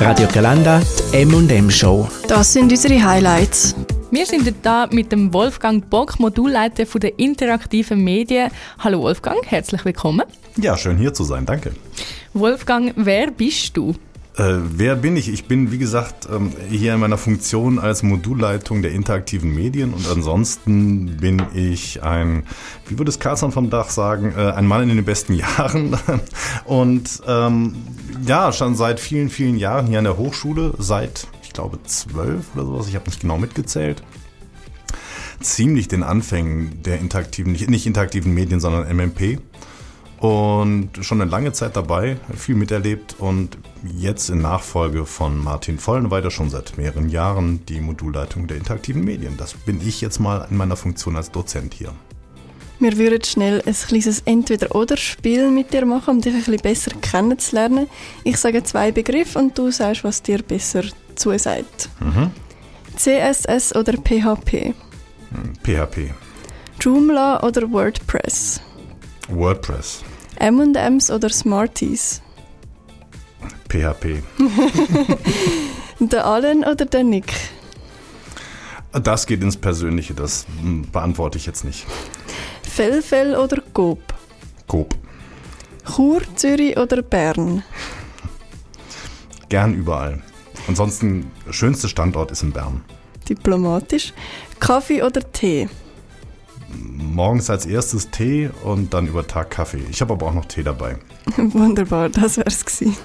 Radio Galanda, die M&M Show. Das sind unsere Highlights. Wir sind da mit dem Wolfgang Bock, Modulleiter von der interaktiven Medien. Hallo Wolfgang, herzlich willkommen. Ja, schön hier zu sein, danke. Wolfgang, wer bist du? Äh, wer bin ich? Ich bin, wie gesagt, ähm, hier in meiner Funktion als Modulleitung der interaktiven Medien und ansonsten bin ich ein, wie würde es Karlsson vom Dach sagen, äh, ein Mann in den besten Jahren und ähm, ja, schon seit vielen, vielen Jahren hier an der Hochschule, seit, ich glaube, zwölf oder sowas, ich habe nicht genau mitgezählt ziemlich den Anfängen der interaktiven, nicht interaktiven Medien, sondern MMP und schon eine lange Zeit dabei, viel miterlebt und jetzt in Nachfolge von Martin Vollenweider schon seit mehreren Jahren die Modulleitung der interaktiven Medien. Das bin ich jetzt mal in meiner Funktion als Dozent hier. Wir würden schnell ein kleines Entweder-Oder-Spiel mit dir machen, um dich ein bisschen besser kennenzulernen. Ich sage zwei Begriffe und du sagst, was dir besser zusagt. Mhm. CSS oder PHP? PHP. Joomla oder WordPress? WordPress. M&M's oder Smarties? PHP. der Allen oder der Nick? Das geht ins Persönliche, das hm, beantworte ich jetzt nicht. Fellfell oder Coop? Coop. Chur, Zürich oder Bern? Gern überall. Ansonsten, schönster Standort ist in Bern. Diplomatisch. Kaffee oder Tee? Morgens als erstes Tee und dann über Tag Kaffee. Ich habe aber auch noch Tee dabei. Wunderbar, das wär's gewesen.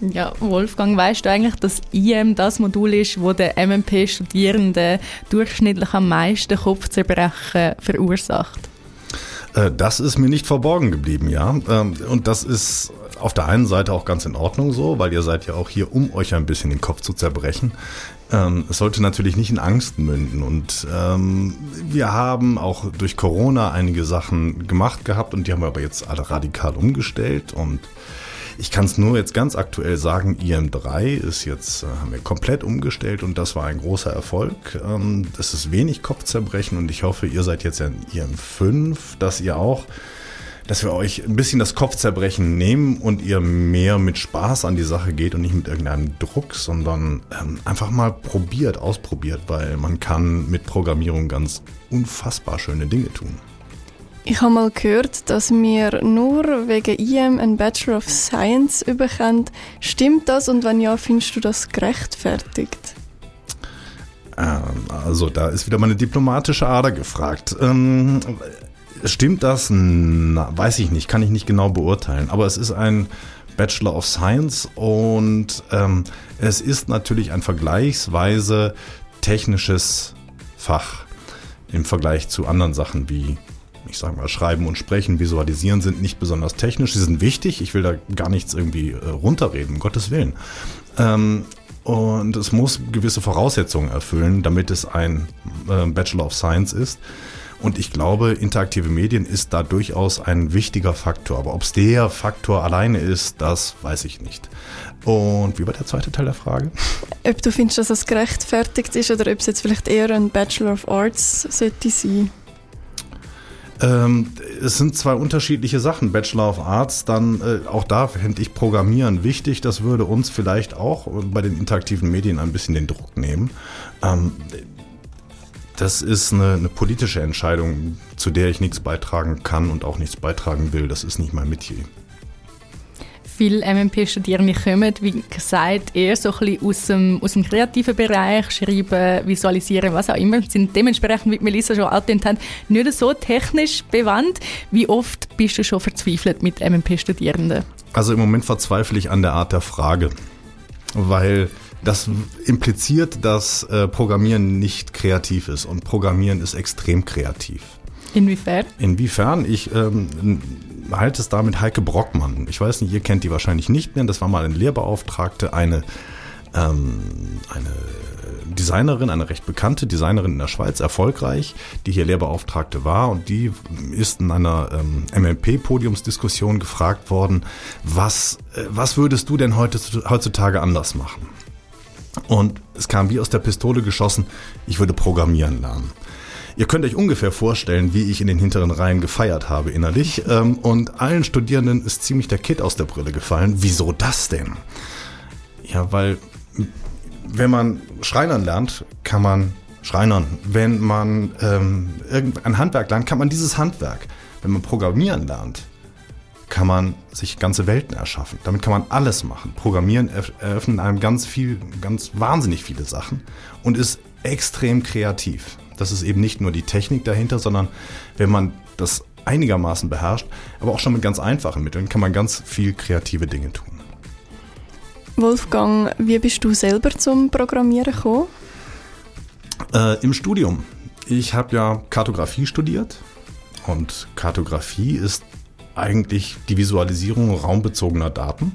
Ja, Wolfgang, weißt du eigentlich, dass IM das Modul ist, wo der MMP-Studierende durchschnittlich am meisten Kopfzerbrechen verursacht? Äh, das ist mir nicht verborgen geblieben, ja. Ähm, und das ist auf der einen Seite auch ganz in Ordnung so, weil ihr seid ja auch hier, um euch ein bisschen den Kopf zu zerbrechen. Ähm, es sollte natürlich nicht in Angst münden. Und ähm, wir haben auch durch Corona einige Sachen gemacht gehabt und die haben wir aber jetzt alle radikal umgestellt. Und ich kann es nur jetzt ganz aktuell sagen, IM3 ist jetzt, äh, haben wir komplett umgestellt und das war ein großer Erfolg. Ähm, ist wenig Kopfzerbrechen und ich hoffe, ihr seid jetzt in IM5, dass ihr auch dass wir euch ein bisschen das Kopfzerbrechen nehmen und ihr mehr mit Spaß an die Sache geht und nicht mit irgendeinem Druck, sondern ähm, einfach mal probiert, ausprobiert, weil man kann mit Programmierung ganz unfassbar schöne Dinge tun. Ich habe mal gehört, dass wir nur wegen IM einen Bachelor of Science überkommen. Stimmt das und wenn ja, findest du das gerechtfertigt? Ähm, also da ist wieder meine diplomatische Ader gefragt. Ähm, Stimmt das? Na, weiß ich nicht, kann ich nicht genau beurteilen. Aber es ist ein Bachelor of Science und ähm, es ist natürlich ein vergleichsweise technisches Fach im Vergleich zu anderen Sachen wie, ich sage mal, Schreiben und Sprechen, Visualisieren sind nicht besonders technisch. Sie sind wichtig. Ich will da gar nichts irgendwie äh, runterreden, um Gottes Willen. Ähm, und es muss gewisse Voraussetzungen erfüllen, damit es ein äh, Bachelor of Science ist. Und ich glaube, interaktive Medien ist da durchaus ein wichtiger Faktor. Aber ob es der Faktor alleine ist, das weiß ich nicht. Und wie war der zweite Teil der Frage? Ob du findest, dass das gerechtfertigt ist oder ob es jetzt vielleicht eher ein Bachelor of Arts sollte sein? Ähm, es sind zwei unterschiedliche Sachen. Bachelor of Arts, dann äh, auch da fände ich Programmieren wichtig. Das würde uns vielleicht auch bei den interaktiven Medien ein bisschen den Druck nehmen. Ähm, das ist eine, eine, politische Entscheidung, zu der ich nichts beitragen kann und auch nichts beitragen will. Das ist nicht mein Metier. Viele MMP-Studierende kommen, wie gesagt, eher so ein bisschen aus dem, aus dem kreativen Bereich, schreiben, visualisieren, was auch immer, sind dementsprechend, wie Melissa schon angetönt hat, nicht so technisch bewandt. Wie oft bist du schon verzweifelt mit MMP-Studierenden? Also im Moment verzweifle ich an der Art der Frage, weil das impliziert, dass äh, Programmieren nicht kreativ ist und Programmieren ist extrem kreativ. Inwiefern? Inwiefern? Ich ähm, halte es da mit Heike Brockmann. Ich weiß nicht, ihr kennt die wahrscheinlich nicht mehr. Das war mal eine Lehrbeauftragte, eine, ähm, eine Designerin, eine recht bekannte Designerin in der Schweiz, erfolgreich, die hier Lehrbeauftragte war und die ist in einer ähm, MLP-Podiumsdiskussion gefragt worden, was, äh, was würdest du denn heutzutage anders machen? Und es kam wie aus der Pistole geschossen, ich würde programmieren lernen. Ihr könnt euch ungefähr vorstellen, wie ich in den hinteren Reihen gefeiert habe innerlich. Ähm, und allen Studierenden ist ziemlich der Kit aus der Brille gefallen. Wieso das denn? Ja, weil wenn man Schreinern lernt, kann man Schreinern. Wenn man ähm, irgendein Handwerk lernt, kann man dieses Handwerk. Wenn man Programmieren lernt, kann man sich ganze Welten erschaffen. Damit kann man alles machen. Programmieren eröffnet einem ganz viel, ganz wahnsinnig viele Sachen und ist extrem kreativ. Das ist eben nicht nur die Technik dahinter, sondern wenn man das einigermaßen beherrscht, aber auch schon mit ganz einfachen Mitteln, kann man ganz viel kreative Dinge tun. Wolfgang, wie bist du selber zum Programmieren gekommen? Äh, Im Studium. Ich habe ja Kartografie studiert und Kartografie ist eigentlich die Visualisierung raumbezogener Daten.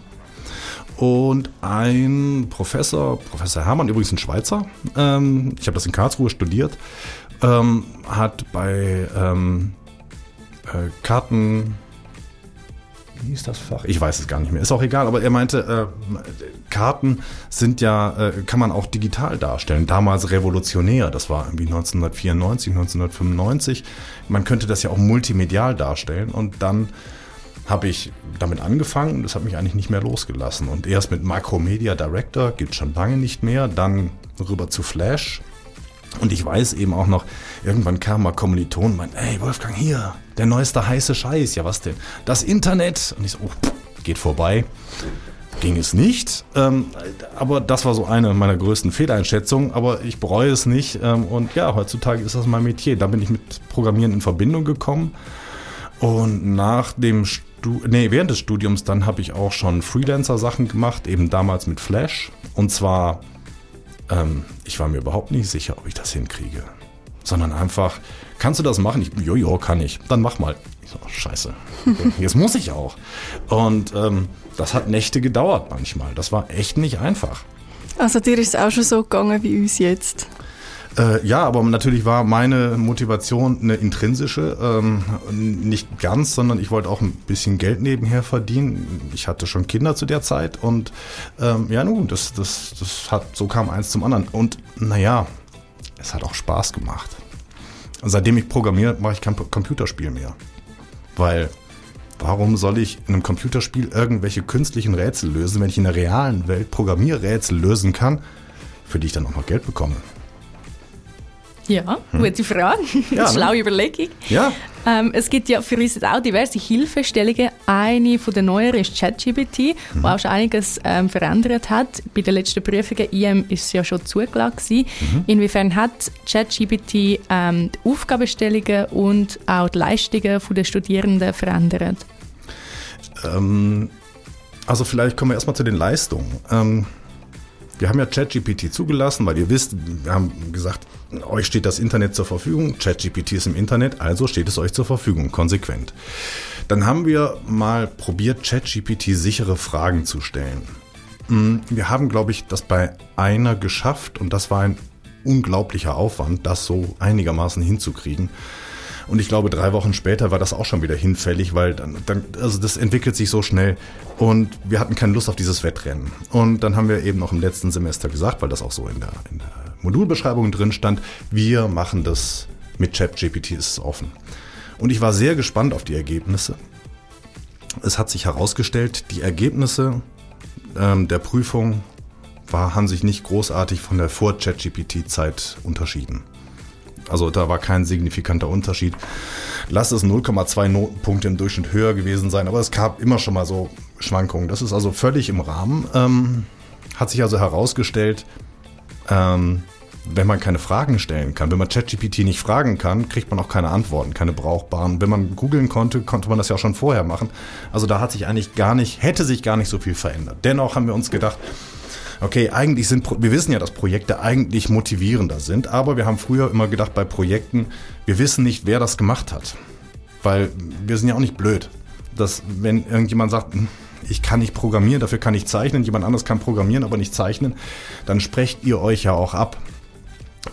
Und ein Professor, Professor Hermann, übrigens ein Schweizer, ähm, ich habe das in Karlsruhe studiert, ähm, hat bei ähm, äh, Karten, wie hieß das Fach? Ich weiß es gar nicht mehr. Ist auch egal, aber er meinte, äh, Karten sind ja, äh, kann man auch digital darstellen. Damals revolutionär. Das war irgendwie 1994, 1995. Man könnte das ja auch multimedial darstellen und dann habe ich damit angefangen und das hat mich eigentlich nicht mehr losgelassen. Und erst mit Macromedia Director, gibt schon lange nicht mehr, dann rüber zu Flash. Und ich weiß eben auch noch, irgendwann kam mal Kommiliton und meinte, ey Wolfgang, hier, der neueste heiße Scheiß. Ja, was denn? Das Internet. Und ich so, oh, geht vorbei. Ging es nicht. Ähm, aber das war so eine meiner größten Fehleinschätzungen. Aber ich bereue es nicht. Ähm, und ja, heutzutage ist das mein Metier. Da bin ich mit Programmieren in Verbindung gekommen. Und nach dem Studium nee, während des Studiums dann habe ich auch schon Freelancer-Sachen gemacht, eben damals mit Flash. Und zwar, ähm, ich war mir überhaupt nicht sicher, ob ich das hinkriege. Sondern einfach, kannst du das machen? Ich, jojo, kann ich. Dann mach mal. Ich so, scheiße. Jetzt muss ich auch. Und ähm, das hat Nächte gedauert manchmal. Das war echt nicht einfach. Also dir ist es auch schon so gegangen wie uns jetzt? Äh, ja, aber natürlich war meine Motivation eine intrinsische, ähm, nicht ganz, sondern ich wollte auch ein bisschen Geld nebenher verdienen. Ich hatte schon Kinder zu der Zeit und ähm, ja, nun, das, das, das hat, so kam eins zum anderen. Und naja, es hat auch Spaß gemacht. seitdem ich programmiere, mache ich kein Computerspiel mehr. Weil Warum soll ich in einem Computerspiel irgendwelche künstlichen Rätsel lösen, wenn ich in der realen Welt Programmierrätsel lösen kann, für die ich dann auch noch Geld bekomme? Ja, hm. gute Frage. Ja, Schlaue ne? Überlegung. Ja. Ähm, es gibt ja für uns auch diverse Hilfestellungen. Eine von den neueren ist ChatGPT, mhm. wo auch schon einiges ähm, verändert hat. Bei den letzten Prüfungen IM ist es ja schon zugelassen. Mhm. Inwiefern hat ChatGPT ähm, die Aufgabenstellungen und auch die Leistungen der Studierenden verändert? Ähm, also vielleicht kommen wir erstmal zu den Leistungen. Wir haben ja ChatGPT zugelassen, weil ihr wisst, wir haben gesagt, euch steht das Internet zur Verfügung. ChatGPT ist im Internet, also steht es euch zur Verfügung, konsequent. Dann haben wir mal probiert, ChatGPT sichere Fragen zu stellen. Hm, wir haben, glaube ich, das bei einer geschafft und das war ein unglaublicher Aufwand, das so einigermaßen hinzukriegen. Und ich glaube, drei Wochen später war das auch schon wieder hinfällig, weil dann, dann, also das entwickelt sich so schnell und wir hatten keine Lust auf dieses Wettrennen. Und dann haben wir eben noch im letzten Semester gesagt, weil das auch so in der, in der Modulbeschreibung drin stand, wir machen das mit ChatGPT, ist offen. Und ich war sehr gespannt auf die Ergebnisse. Es hat sich herausgestellt, die Ergebnisse ähm, der Prüfung war, haben sich nicht großartig von der Vor-ChatGPT-Zeit unterschieden. Also da war kein signifikanter Unterschied. Lass es 0,2 Notenpunkte im Durchschnitt höher gewesen sein, aber es gab immer schon mal so Schwankungen. Das ist also völlig im Rahmen. Ähm, hat sich also herausgestellt, ähm, wenn man keine Fragen stellen kann, wenn man ChatGPT nicht fragen kann, kriegt man auch keine Antworten, keine brauchbaren. Wenn man googeln konnte, konnte man das ja auch schon vorher machen. Also da hat sich eigentlich gar nicht, hätte sich gar nicht so viel verändert. Dennoch haben wir uns gedacht, okay, eigentlich sind, wir wissen ja, dass Projekte eigentlich motivierender sind, aber wir haben früher immer gedacht bei Projekten, wir wissen nicht, wer das gemacht hat. Weil wir sind ja auch nicht blöd. Dass, wenn irgendjemand sagt, hm, ich kann nicht programmieren, dafür kann ich zeichnen, jemand anderes kann programmieren, aber nicht zeichnen, dann sprecht ihr euch ja auch ab.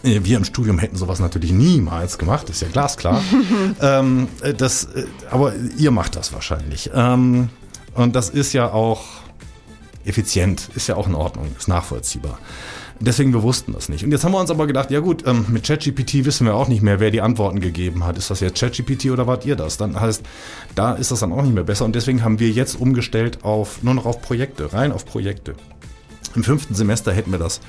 Äh, wir im Studium hätten sowas natürlich niemals gemacht, ist ja glasklar. ähm, äh, das, äh, aber ihr macht das wahrscheinlich. Ähm, und das ist ja auch effizient, ist ja auch in Ordnung, ist nachvollziehbar. Deswegen, wir wussten das nicht. Und jetzt haben wir uns aber gedacht, ja gut, ähm, mit ChatGPT wissen wir auch nicht mehr, wer die Antworten gegeben hat. Ist das jetzt ChatGPT oder wart ihr das? Dann heißt, da ist das dann auch nicht mehr besser. Und deswegen haben wir jetzt umgestellt auf nur noch auf Projekte, rein auf Projekte. Im fünften Semester hätten wir das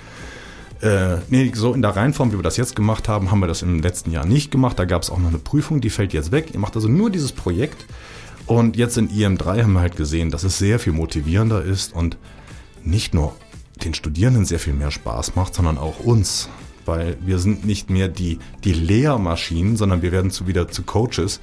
äh, nee, so in der Reihenform, wie wir das jetzt gemacht haben, haben wir das im letzten Jahr nicht gemacht. Da gab es auch noch eine Prüfung, die fällt jetzt weg. Ihr macht also nur dieses Projekt. Und jetzt in IM3 haben wir halt gesehen, dass es sehr viel motivierender ist und nicht nur den Studierenden sehr viel mehr Spaß macht, sondern auch uns. Weil wir sind nicht mehr die, die Lehrmaschinen, sondern wir werden zu, wieder zu Coaches.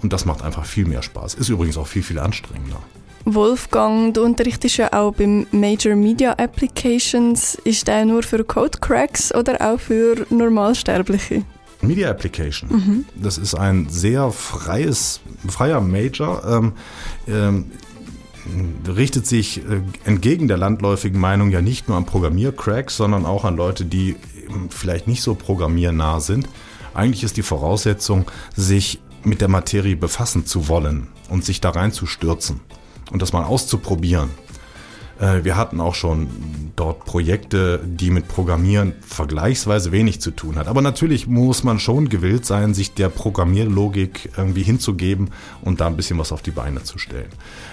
Und das macht einfach viel mehr Spaß. Ist übrigens auch viel, viel anstrengender. Wolfgang, du unterrichtest ja auch beim Major Media Applications. Ist der nur für Code Cracks oder auch für Normalsterbliche? Media Application. Mhm. Das ist ein sehr freies, freier Major. Ähm, ähm, richtet sich äh, entgegen der landläufigen Meinung ja nicht nur an Programmiercracks, sondern auch an Leute, die vielleicht nicht so programmiernah sind. Eigentlich ist die Voraussetzung, sich mit der Materie befassen zu wollen und sich da reinzustürzen und das mal auszuprobieren. Äh, wir hatten auch schon dort Projekte, die mit Programmieren vergleichsweise wenig zu tun hat. Aber natürlich muss man schon gewillt sein, sich der Programmierlogik irgendwie hinzugeben und da ein bisschen was auf die Beine zu stellen.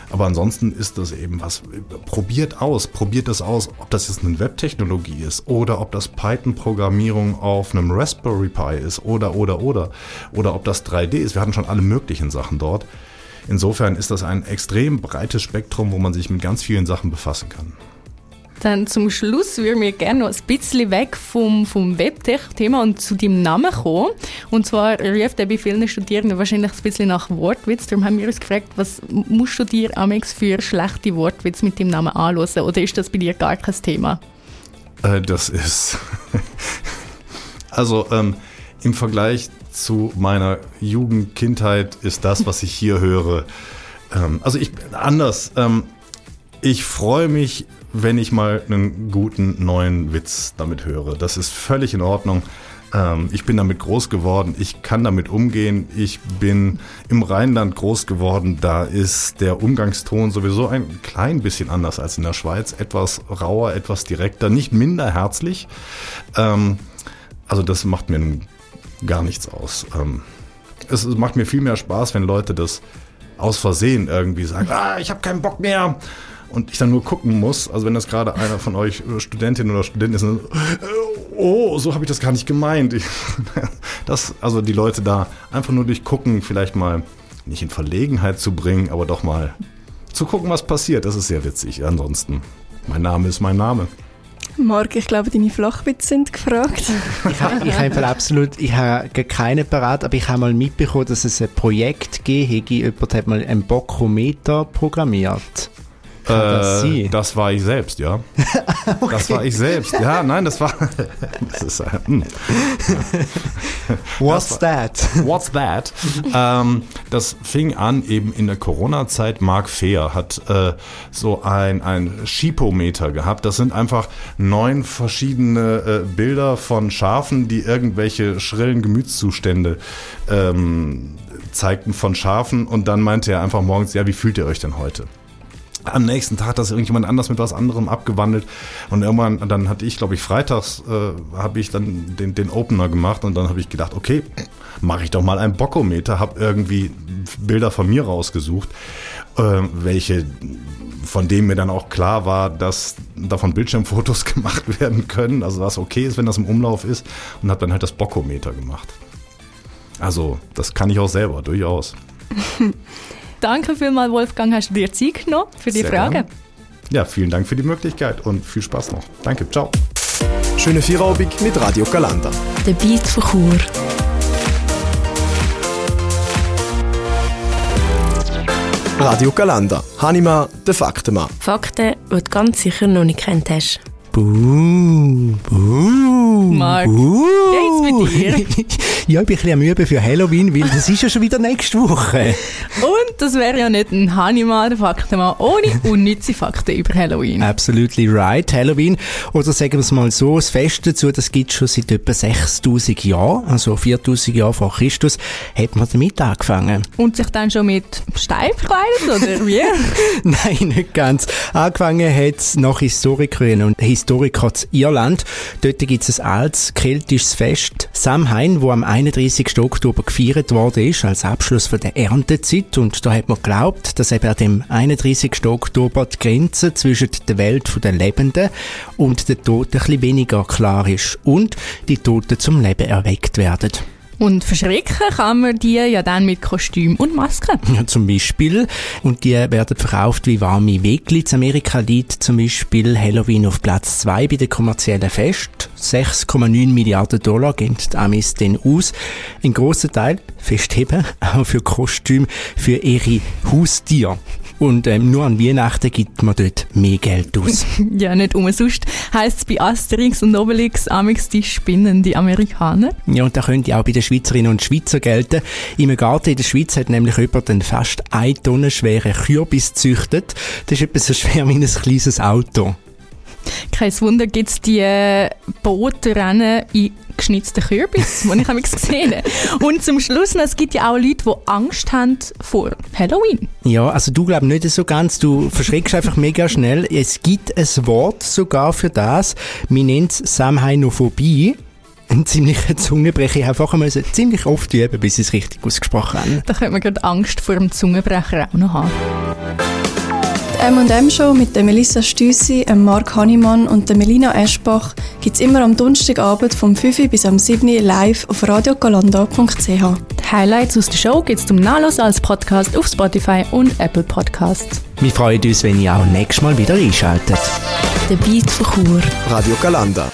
Aber ansonsten ist das eben was, probiert aus, probiert es aus, ob das jetzt eine Webtechnologie ist oder ob das Python-Programmierung auf einem Raspberry Pi ist oder, oder, oder, oder ob das 3D ist. Wir hatten schon alle möglichen Sachen dort. Insofern ist das ein extrem breites Spektrum, wo man sich mit ganz vielen Sachen befassen kann. Dann zum Schluss würden wir gerne noch ein bisschen weg vom, vom Webtech-Thema und zu deinem Namen kommen. Und zwar ruft er bei vielen Studierenden wahrscheinlich ein bisschen nach Wortwitz. Darum haben wir uns gefragt, was musst du dir Amex für schlechte Wortwitz mit dem Namen anhören? Oder ist das bei dir gar kein Thema? Äh, das ist... also ähm, im Vergleich zu meiner Jugend, Kindheit ist das, was ich hier höre. Ähm, also ich anders. Ähm, ich freue mich, wenn ich mal einen guten neuen Witz damit höre. Das ist völlig in Ordnung. Ähm, ich bin damit groß geworden. Ich kann damit umgehen. Ich bin im Rheinland groß geworden. Da ist der Umgangston sowieso ein klein bisschen anders als in der Schweiz. Etwas rauer, etwas direkter, nicht minder herzlich. Ähm, also das macht mir einen gar nichts aus. Ähm, es, macht mir viel mehr Spaß, wenn Leute das aus Versehen irgendwie sagen, ah, ich habe keinen Bock mehr. Und ich dann nur gucken muss, also wenn das gerade einer von euch äh, Studentin oder Student ist, äh, oh, so habe ich das gar nicht gemeint. Ich, das, also die Leute da einfach nur durch Gucken vielleicht mal nicht in Verlegenheit zu bringen, aber doch mal zu gucken, was passiert. Das ist sehr witzig. Ansonsten, mein Name ist mein Name. Marc, ich glaube, deine Flachwitze sind gefragt. ich habe ich hab absolut, ich habe keine parat, aber ich habe mal mitbekommen, dass es ein Projekt gegeben Jemand hat mal einen Bokometer programmiert. Das, äh, das, war ich selbst, ja. okay. Das war ich selbst. Ja, nein, das war. das ist, äh, hm. What's that? What's that? ähm, das fing an eben in der Corona-Zeit. Mark Fehr hat äh, so ein, ein Schipometer gehabt. Das sind einfach neun verschiedene äh, Bilder von Schafen, die irgendwelche schrillen Gemütszustände ähm, zeigten von Schafen. Und dann meinte er einfach morgens, ja, wie fühlt ihr euch denn heute? Am nächsten Tag das irgendjemand anders mit was anderem abgewandelt und irgendwann dann hatte ich glaube ich freitags äh, habe ich dann den, den Opener gemacht und dann habe ich gedacht okay mache ich doch mal ein Bockometer habe irgendwie Bilder von mir rausgesucht äh, welche von denen mir dann auch klar war, dass davon Bildschirmfotos gemacht werden können, also was okay ist, wenn das im Umlauf ist und habe dann halt das Bockometer gemacht. Also das kann ich auch selber durchaus. Danke vielmals, Wolfgang, hast du dir Zeit genommen für die Sehr Fragen. Gern. Ja, vielen Dank für die Möglichkeit und viel Spaß noch. Danke, ciao. Schöne Feierabend mit Radio Galanda. Der Beat von Chur. Radio Galanda. Hanima, der Faktenmann. Fakten, die du ganz sicher noch nicht kennt hast. Buh, buh, Marc, buh. geht's mit dir? ja, ich bin ein bisschen müde für Halloween, weil das ist ja schon wieder nächste Woche. Und das wäre ja nicht ein Hanimal, der Faktenmann, ohne unnütze Fakten über Halloween. Absolutely right. Halloween, oder sagen wir es mal so, das Fest dazu, das gibt es schon seit etwa 6000 Jahren, also 4000 Jahre vor Christus, hat man damit angefangen. Und sich dann schon mit Stein verkleidet, oder wie? Nein, nicht ganz. Angefangen hat es nach Historikerinnen und Historikern in Irland. Dort gibt es ein altes keltisches Fest Samhain, wo am 31. Oktober gefeiert worden ist, als Abschluss von der Erntezeit. Und da hat man geglaubt, dass eben an dem 31. Oktober die Grenze zwischen der Welt der Lebenden und der Toten ein bisschen weniger klar ist und die Toten zum Leben erweckt werden. Und verschrecken kann man die ja dann mit Kostüm und Maske. Ja, zum Beispiel. Und die werden verkauft wie warme Wegli. In Amerika liegt zum Beispiel Halloween auf Platz 2 bei den kommerziellen Fest. 6,9 Milliarden Dollar geben die Amis den aus. Ein grosser Teil, festheben, auch für Kostüm für ihre Haustiere. Und ähm, nur an Weihnachten gibt man dort mehr Geld aus. ja, nicht umsonst heisst es bei Asterix und Obelix amix die spinnen die Amerikaner. Ja, und da könnte auch bei den Schweizerinnen und Schweizer gelten. Im Garten in der Schweiz hat nämlich jemand einen fast eine Tonne schweren Kürbis gezüchtet. Das ist etwa so schwer wie ein kleines Auto. Kein Wunder gibt es die äh, Bootrennen in geschnitzten Kürbis, die ich gesehen habe. Und zum Schluss noch, es gibt ja auch Leute, die Angst haben vor Halloween. Ja, also du glaubst nicht so ganz, du verschreckst einfach mega schnell. Es gibt ein Wort sogar für das, wir nennen es Samhainophobie ein ziemlicher Zungenbrecher. Ich habe müssen ziemlich oft üben, bis ich es richtig ausgesprochen habe. Da könnte man gerade Angst vor dem Zungenbrecher auch noch haben. M&M Show mit der Melissa Stüssi, Mark Hannemann und der Melina Eschbach gibt es immer am Donnerstagabend vom 5 bis am 7 live auf radiogalanda.ch. Die Highlights aus der Show gibt es zum Nachlesen als Podcast auf Spotify und Apple Podcasts. Wir freuen uns, wenn ihr auch nächstes Mal wieder einschaltet. Der Beat von Chur. Radio Galanda.